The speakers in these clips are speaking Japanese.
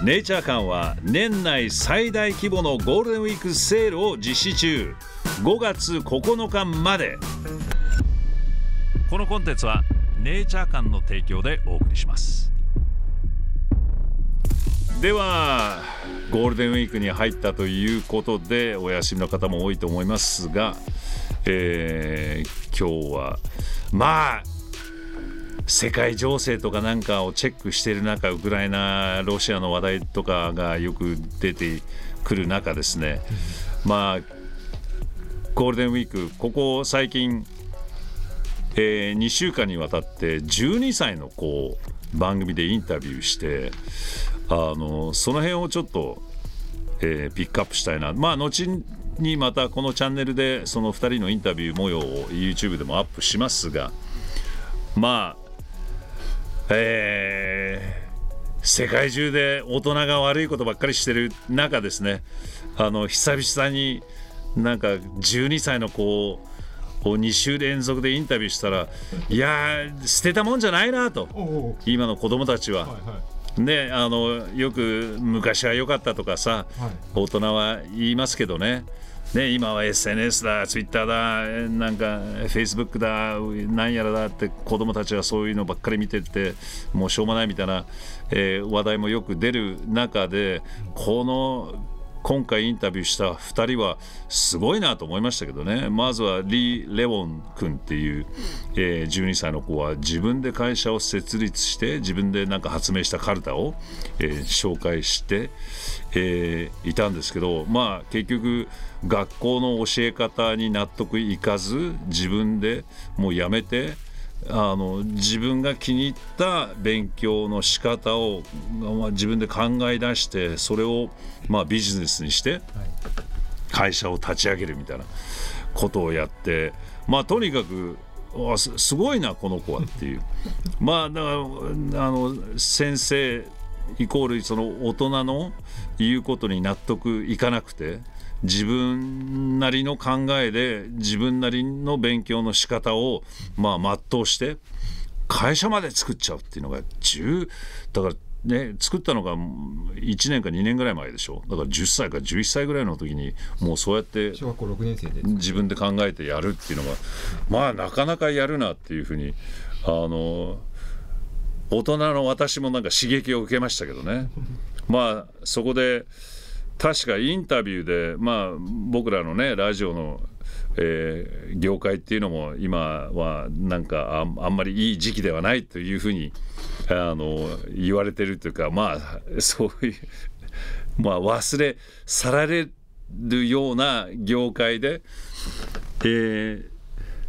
ネイチャー館は年内最大規模のゴールデンウィークセールを実施中。5月9日まで。このコンテンツはネイチャー館の提供でお送りします。ではゴールデンウィークに入ったということでお休みの方も多いと思いますが、えー、今日はまあ世界情勢とかなんかをチェックしている中ウクライナロシアの話題とかがよく出てくる中ですね。まあゴールデンウィークここ最近、えー、2週間にわたって12歳の子を番組でインタビューしてあのその辺をちょっと、えー、ピックアップしたいな。まあ後にまたこのチャンネルでその2人のインタビュー模様を YouTube でもアップしますがまあえー、世界中で大人が悪いことばっかりしてる中ですね。あの久々になんか12歳の子を2週連続でインタビューしたらいや捨てたもんじゃないなと。今の子供たちは。ね、あのよく昔は良かったとかさ、大人は言いますけどねね、今は SNS だ、Twitter だ、なんか Facebook だ、なんやらだって子供たちはそういうのばっかり見ててもうしょうもないみたいな、えー、話題もよく出る中でこの今回インタビューした2人はすごいなと思いましたけどね。まずはリー・レウォン君っていう、えー、12歳の子は自分で会社を設立して自分でなんか発明したカルタを、えー、紹介して、えー、いたんですけどまあ結局学校の教え方に納得いかず自分でもうやめてあの自分が気に入った勉強の仕方を、まあ、自分で考え出してそれを、まあ、ビジネスにして会社を立ち上げるみたいなことをやってまあとにかくすごいなこの子はっていう。まあだからあの先生イコールその大人の言うことに納得いかなくて自分なりの考えで自分なりの勉強の仕方をまあ全うして会社まで作っちゃうっていうのが10だからね、作ったのが1年か2年ぐらい前でしょ。だから10歳か11歳ぐらいの時にもうそうやって自分で考えてやるっていうのがまあなかなかやるなっていうふうにあの大人の私もなんか刺激を受けましたけどね。まあそこで確かインタビューで、まあ、僕らのねラジオの、えー、業界っていうのも今はなんかあんまりいい時期ではないというふうにあの言われてるというかまあそういう まあ忘れ去られるような業界で、えー、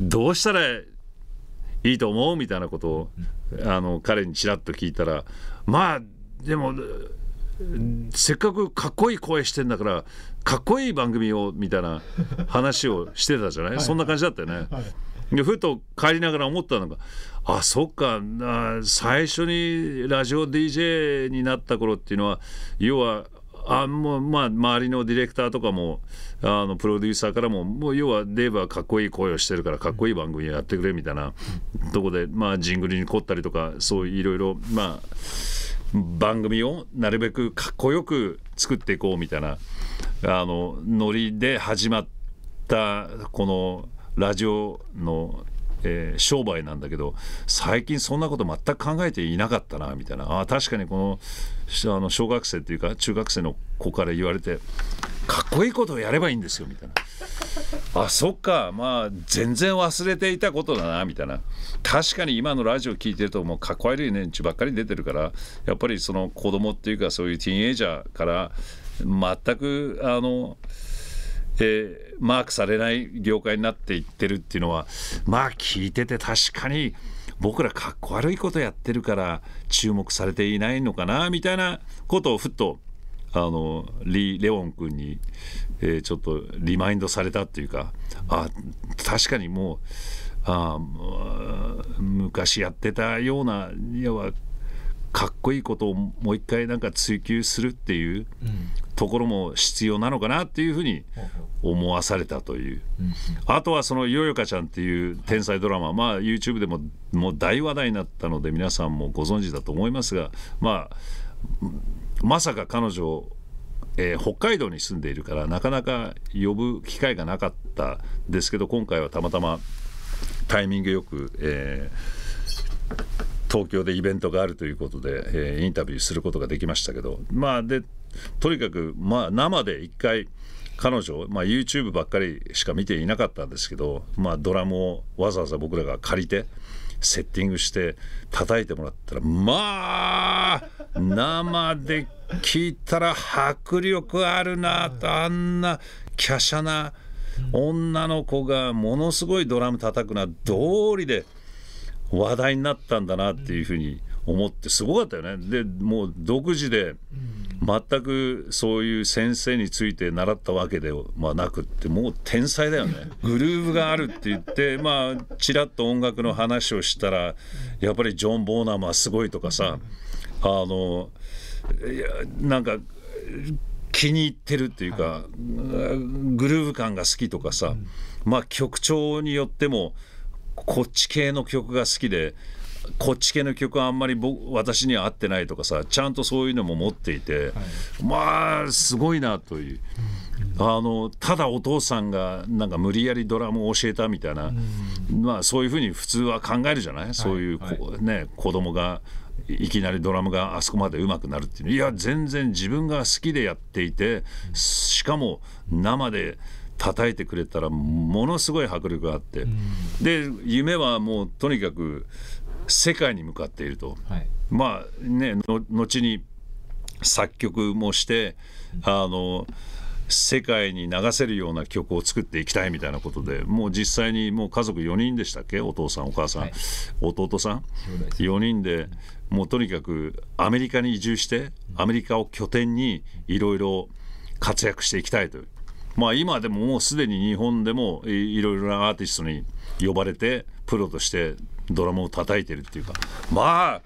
どうしたらいいと思うみたいなことをあの彼にちらっと聞いたらまあでもせっかくかっこいい声してんだからかっこいい番組をみたいな話をしてたじゃない、はい、そんな感じだったよね。はい、でふと帰りながら思ったのがあそっか。最初にラジオ DJ になった頃っていうのは要はあもうまあ周りのディレクターとかもあのプロデューサーからももう要はデーブはかっこいい声をしてるからかっこいい番組をやってくれみたいなとこでまあジングルに凝ったりとかそういろいろまあ番組をなるべくかっこよく作っていこうみたいなあのノリで始まったこのラジオの、えー、商売なんだけど最近そんなこと全く考えていなかったなみたいなあ確かにこのあの小学生っていうか中学生の子から言われてかっこいいことをやればいいんですよみたいな。あそっか。まあ全然忘れていたことだなみたいな。確かに今のラジオ聞いてるともうかっこ悪い連中ばっかり出てるからやっぱりその子供っていうかそういうティーンエイジャーから全くあの、えー、マークされない業界になっていってるっていうのはまあ聞いてて確かに僕らかっこ悪いことやってるから注目されていないのかなみたいなことをふっとあのリ・レオン君に、えー、ちょっとリマインドされたっていうかあ確かにもうあ昔やってたようないわかっこいいことをもう一回なんか追求するっていうところも必要なのかなっていうふうに思わされたという、あとはそのよよかちゃんっていう天才ドラマ、まあ YouTube でももう大話題になったので皆さんもご存知だと思いますがまあまさか彼女えー、北海道に住んでいるからなかなか呼ぶ機会がなかったですけど今回はたまたまタイミングよく、えー、東京でイベントがあるということで、えー、インタビューすることができましたけどまあでとにかく、まあ、生で一回彼女、まあ、YouTube ばっかりしか見ていなかったんですけど、まあ、ドラムをわざわざ僕らが借りてセッティングして叩いてもらったらまあ生で聞いたら迫力あるなとあんな華奢な女の子がものすごいドラム叩くな道理で話題になったんだなっていうふうに思ってすごかったよね。でもう独自で全くそういう先生について習ったわけではなくってもう天才だよね。グルーヴがあるって言ってまあちらっと音楽の話をしたらやっぱりジョン・ボーナムはすごいとかさあのいやなんか気に入ってるっていうか、はい、グルーヴ感が好きとかさ、まあ曲調によってもこっち系の曲が好きでこっち系の曲はあんまり僕私には合ってないとかさちゃんとそういうのも持っていて、はい、まあすごいなという。あのただお父さんがなんか無理やりドラムを教えたみたいな、まあ、そういうふうに普通は考えるじゃない、はい、そういう、はい、ね、子供がいきなりドラムがあそこまで上手くなるっていういや全然自分が好きでやっていてしかも生で叩いてくれたらものすごい迫力があって、で夢はもうとにかく世界に向かっていると、はい、まあね後に作曲もしてあの世界に流せるような曲を作っていきたいみたいなことでもう実際にもう家族4人でしたっけ？お父さんお母さん、はい、弟さん？4人でもうとにかくアメリカに移住してアメリカを拠点にいろいろ活躍していきたいという。まあ今でももうすでに日本でもいろいろなアーティストに呼ばれてプロとしてドラムを叩いてるっていうか。まあ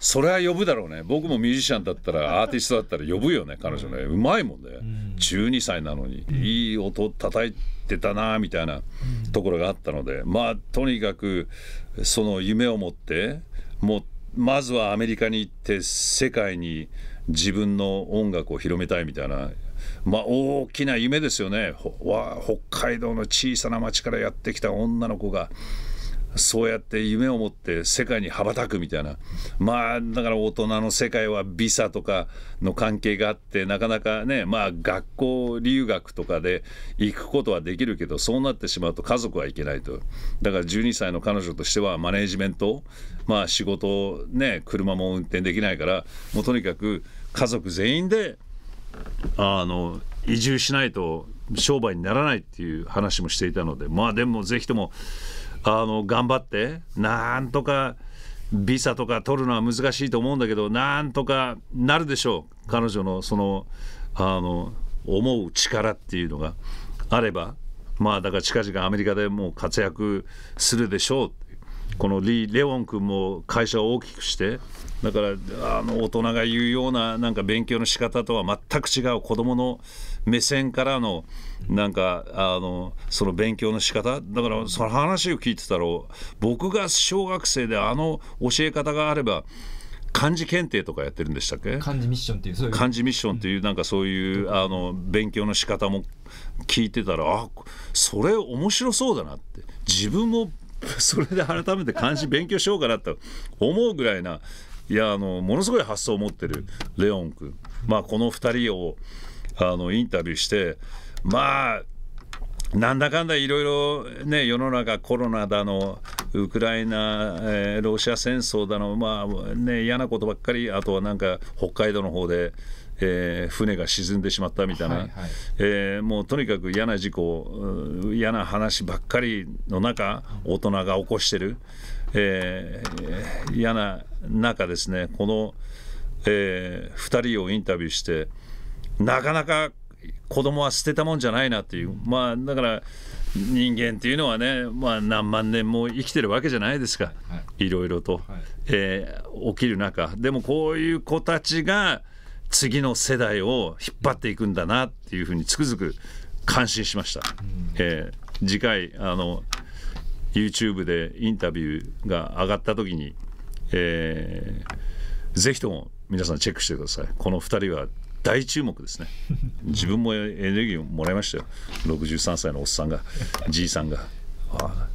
それは呼ぶだろうね。僕もミュージシャンだったら アーティストだったら呼ぶよね彼女ね。うまいもんね、12歳なのに。いい音叩いてたなみたいなところがあったので。まあとにかくその夢を持ってもうまずはアメリカに行って世界に自分の音楽を広めたいみたいな。まあ、大きな夢ですよね。北海道の小さな町からやってきた女の子がそうやって夢を持って世界に羽ばたくみたいな。まあだから大人の世界はビザとかの関係があってなかなかねまあ学校留学とかで行くことはできるけどそうなってしまうと家族はいけないと。だから12歳の彼女としてはマネージメントまあ仕事ね車も運転できないからもうとにかく家族全員であの移住しないと商売にならないっていう話もしていたのでまあでもぜひともあの頑張ってなんとかビザとか取るのは難しいと思うんだけどなんとかなるでしょう。彼女のそのあの思う力っていうのがあればまあだから近々アメリカでもう活躍するでしょう。このリ・レオン君も会社を大きくしてだからあの大人が言うようななんか勉強の仕方とは全く違う子どもの目線からのなんかあのその勉強の仕方だからその話を聞いてたら僕が小学生であの教え方があれば漢字検定とかやってるんでしたっけ？漢字ミッションっていう漢字ミッションっていうなんかそういうあの勉強の仕方も聞いてたらあそれ面白そうだなって。自分もそれで改めて漢字勉強しようかなと思うぐらいないやあのものすごい発想を持ってるレオン君、まあ、この2人をあのインタビューしてまあなんだかんだいろいろね世の中コロナだのウクライナ、えー、ロシア戦争だのまあね嫌なことばっかりあとはなんか北海道の方でえー、船が沈んでしまったみたいな、はいはい、えー、もうとにかく嫌な事故嫌な話ばっかりの中大人が起こしてる、えー、嫌な中ですねこの、えー、2人をインタビューしてなかなか子供は捨てたもんじゃないなっていうまあだから人間っていうのはね、まあ、何万年も生きてるわけじゃないですか、はい、いろいろと、はい、えー、起きる中。でもこういう子たちが次の世代を引っ張っていくんだなっていうふうにつくづく感心しました。えー、次回あの YouTube でインタビューが上がった時に、えー、ぜひとも皆さんチェックしてください。この2人は大注目ですね。自分もエネルギーをもらいましたよ。63歳のおっさんがじいさんが。ああ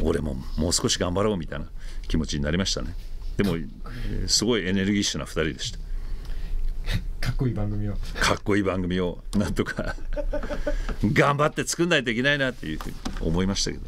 俺ももう少し頑張ろうみたいな気持ちになりましたね。でもすごいエネルギッシュな2人でした かっこいい番組を。かっこいい番組をなんとか頑張って作んないといけないなっていうふうに思いましたけど。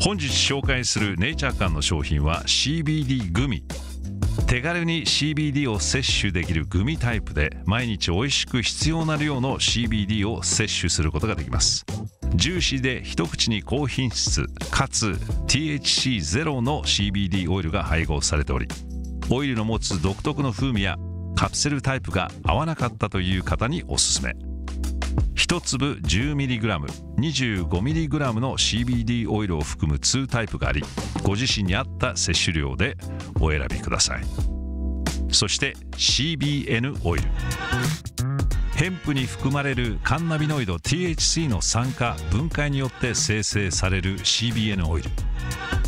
本日紹介するネイチャー館の商品は CBD グミ。手軽に CBD を摂取できるグミタイプで毎日美味しく必要な量の CBD を摂取することができます。ジューシーで一口に高品質かつ THC ゼロの CBD オイルが配合されておりオイルの持つ独特の風味やカプセルタイプが合わなかったという方におすすめ。1粒 10mg、25mg の CBD オイルを含む2タイプがありご自身に合った摂取量でお選びください。そして CBN オイル。ヘンプに含まれるカンナビノイド THC の酸化分解によって生成される CBN オイル。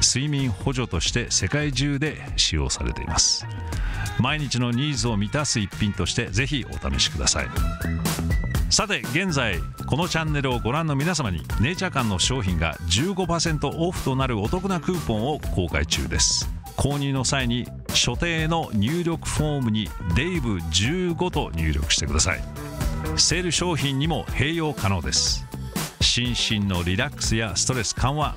睡眠補助として世界中で使用されています。毎日のニーズを満たす一品としてぜひお試しください。さて現在このチャンネルをご覧の皆様にネイチャー館の商品が15%オフとなるお得なクーポンを公開中です。購入の際に所定の入力フォームにデイブ15と入力してください。セール商品にも併用可能です。心身のリラックスやストレス緩和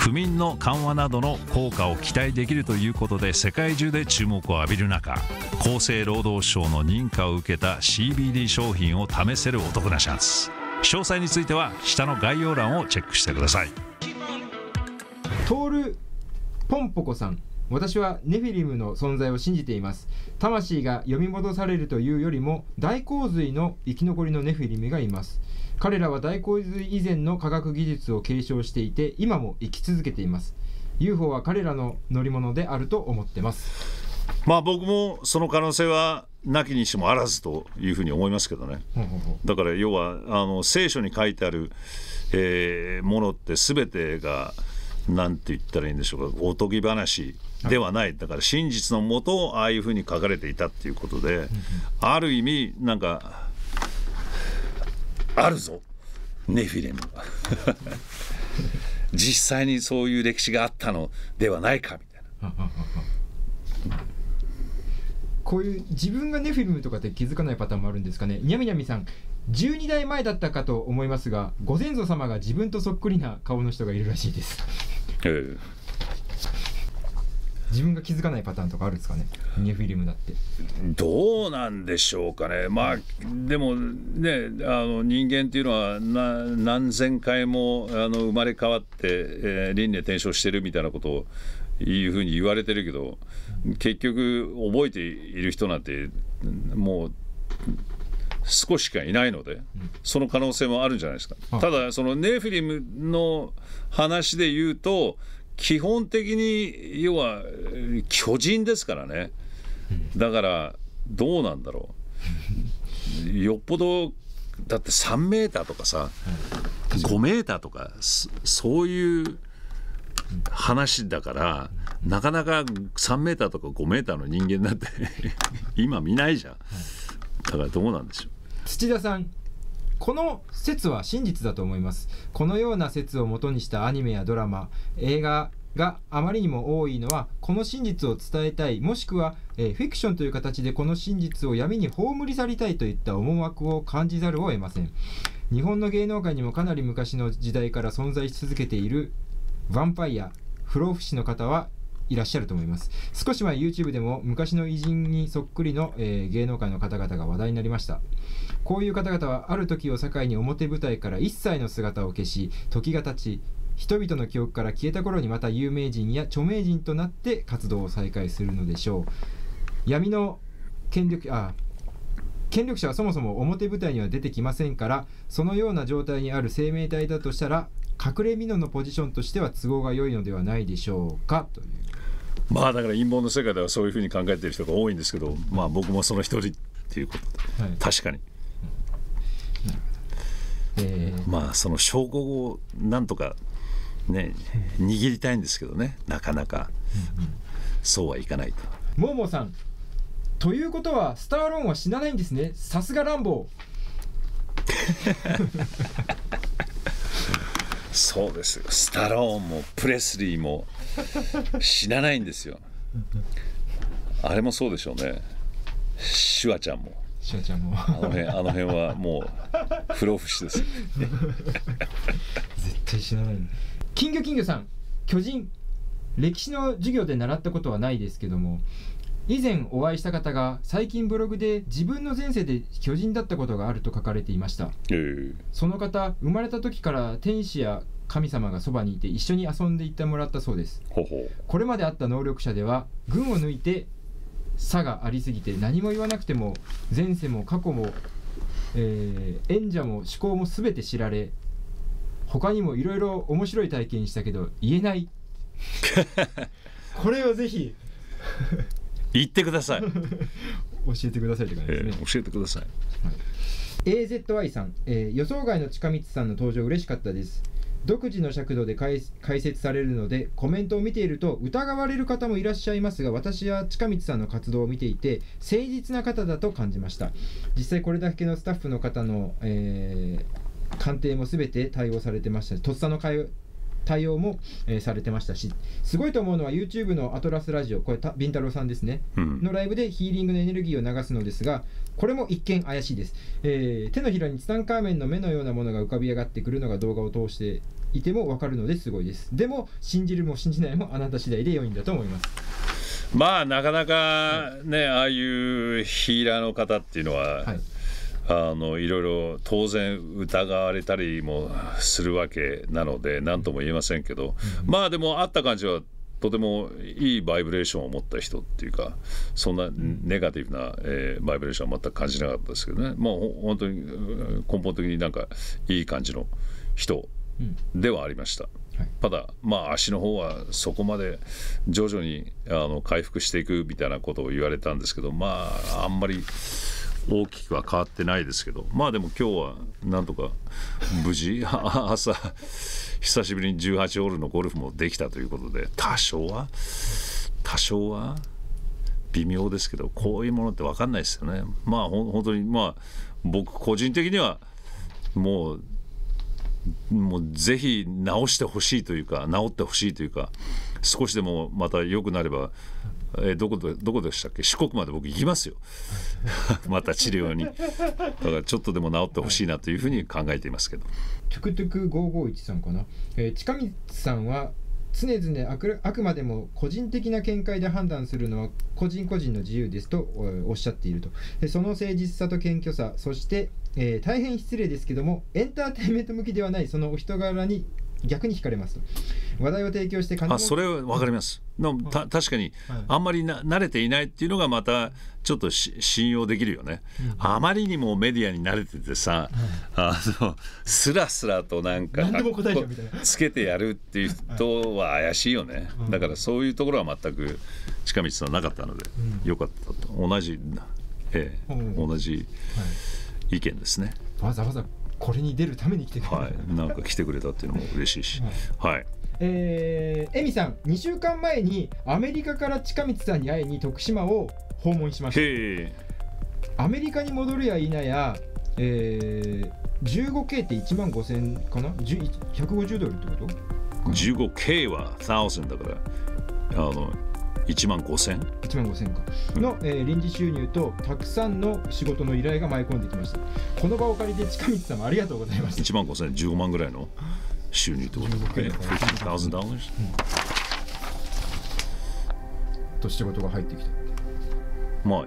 不眠の緩和などの効果を期待できるということで世界中で注目を浴びる中厚生労働省の認可を受けた CBD 商品を試せるお得なチャンス。詳細については下の概要欄をチェックしてください。トールポンポコさん私はネフィリムの存在を信じています。魂が読み戻されるというよりも大洪水の生き残りのネフィリムがいます。彼らは大洪水以前の科学技術を継承していて今も生き続けています。UFO は彼らの乗り物であると思ってます。まあ僕もその可能性はなきにしもあらずというふうに思いますけどね。だから要はあの聖書に書いてある、えー、ものって全てが何て言ったらいいんでしょうか。おとぎ話ではない。だから真実のもとああいうふうに書かれていたっていうことである意味なんかあるぞ。ネフィレム 実際にそういう歴史があったのではないかみたいな。こういう自分がネフィルムとかって気づかないパターンもあるんですかね。にゃみにゃみさん12代前だったかと思いますがご先祖様が自分とそっくりな顔の人がいるらしいです、えー、自分が気づかないパターンとかあるんですかね？ニューフィルムだって。どうなんでしょうかね。まあでもねあの人間っていうのは何千回もあの生まれ変わって、えー、輪廻転生してるみたいなことをいうふうに言われてるけど結局覚えている人なんてもう少ししかいないので、その可能性もあるんじゃないですか。ただそのネフィリムの話で言うと基本的に要は巨人ですからね。だからどうなんだろう。よっぽどだって3メーターとかさ5メーターとかそういう話だからなかなか3メーターとか5メーターの人間なんて今見ないじゃん。だからどうなんでしょう。土田さんこの説は真実だと思います。このような説をもとにしたアニメやドラマ映画があまりにも多いのはこの真実を伝えたいもしくは、えー、フィクションという形でこの真実を闇に葬り去りたいといった思惑を感じざるを得ません。日本の芸能界にもかなり昔の時代から存在し続けているヴァンパイア不老不死の方はいらっしゃると思います。少し前 YouTube でも昔の偉人にそっくりの、えー、芸能界の方々が話題になりました。こういう方々はある時を境に表舞台から一切の姿を消し時が経ち人々の記憶から消えた頃にまた有名人や著名人となって活動を再開するのでしょう。闇の権力あ権力者はそもそも表舞台には出てきませんからそのような状態にある生命体だとしたら隠れ蓑のポジションとしては都合が良いのではないでしょうかという。まあだから陰謀の世界ではそういうふうに考えている人が多いんですけどまあ僕もその一人っていうことで、はい。確かにえーまあその証拠をなんとかね握りたいんですけどねなかなか。そうはいかないと。モーモーさんということはスターローンは死なないんですね。さすがランボ そうですよ。スタローンもプレスリーも死なないんですよ。あれもそうでしょうね。シュワちゃんもーシュワちゃんも。あの辺あの辺はもう不老不死ですよ。絶対死なない金魚金魚さん巨人歴史の授業で習ったことはないですけども以前お会いした方が最近ブログで自分の前世で巨人だったことがあると書かれていました。ええ。その方生まれた時から天使や神様がそばにいて一緒に遊んでいってもらったそうですほほうこれまであった能力者では群を抜いて差がありすぎて何も言わなくても前世も過去も、えー演者も思考も全て知られ他にもいろいろ面白い体験したけど言えない。これをぜひ。言ってください、教えてくださいって感じですね、ええ教えてください。AZY さん、えー予想外の近道さんの登場嬉しかったです独自の尺度で解解説されるのでコメントを見ていると疑われる方もいらっしゃいますが私は近道さんの活動を見ていて誠実な方だと感じました。実際これだけのスタッフの方の、えー鑑定も全て対応されてました。とっさの会対応も、えーされてましたしすごいと思うのは YouTube のアトラスラジオこれたビンタロウさんですね。うん。のライブでヒーリングのエネルギーを流すのですがこれも一見怪しいです、えー手のひらにツタンカーメンの目のようなものが浮かび上がってくるのが動画を通していても分かるのですごいです。でも信じるも信じないもあなた次第で良いんだと思います。まあなかなかね、ああいうヒーラーの方っていうのは、はいあのいろいろ当然疑われたりもするわけなので何とも言えませんけど、まあでもあった感じはとてもいいバイブレーションを持った人っていうかそんなネガティブな、えーバイブレーションは全く感じなかったですけどね。もうほ本当にうん根本的になんかいい感じの人うん。ではありました。ただまあ足の方はそこまで徐々にあの回復していくみたいなことを言われたんですけどまああんまり大きくは変わってないですけどまあでも今日はなんとか無事 朝久しぶりに18ホールのゴルフもできたということで多少は多少は微妙ですけどこういうものって分かんないですよね。まあ本当にまあ僕個人的にはもうもうぜひ直してほしいというか治ってほしいというか少しでもまた良くなれば、えーどこでどこでしたっけ？四国まで僕行きますよ。また治療に。だからちょっとでも治ってほしいなというふうに考えていますけど。トゥクトゥク551さんかな、えー近道さんは常々あくあくまでも個人的な見解で判断するのは個人個人の自由ですとおっしゃっていると。でその誠実さと謙虚さそして、えー大変失礼ですけどもエンターテインメント向きではないそのお人柄に逆に惹かれますと。話題を提供してあそれは分かります。のた確かにはい。あんまりな慣れていないっていうのがまたちょっとし信用できるよね、あまりにもメディアに慣れててさ、あのスラスラとなんかつけてやるっていう人は怪しいよね、だからそういうところは全く近道さんなかったので、よかったと。同じ、ええう。ん同じ意見ですね。わざわざこれに出るために来てくれた、はい。なんか来てくれたっていうのも嬉しいし。はい。えー、エミさん2週間前にアメリカから近道さんに会いに徳島を訪問しました。アメリカに戻るや否や、えー、15K って1万5000かな？10 150ドルってこと？15K は1000だから。あの1万5000 1万5000か。の、えー臨時収入とたくさんの仕事の依頼が舞い込んできました。この場を借りて近道さんもありがとうございました1万5000 15万ぐらいの収入ってこと？15ね15,000 dollars と仕事が入ってきた。まあ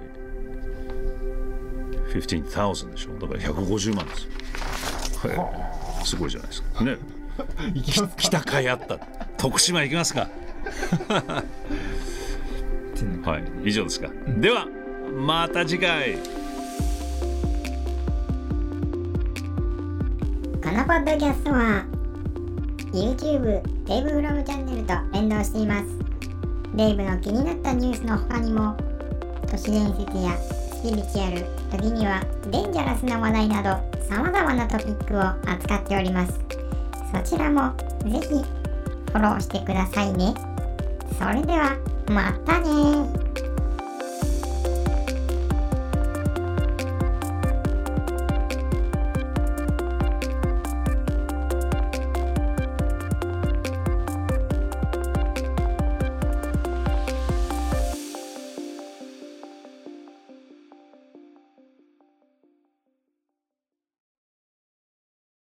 15,000でしょ？だから150万ですよ。はいすごいじゃないですか。ね。行きますか。来た甲斐あった。徳島行きますかはい。以上ですか、ではまた次回。このポッドキャストは YouTube デイブフロムチャンネルと連動しています。デイブの気になったニュースの他にも都市伝説やスピリチュアル時にはデンジャラスな話題など様々なトピックを扱っております。そちらもぜひフォローしてくださいね。それではまたね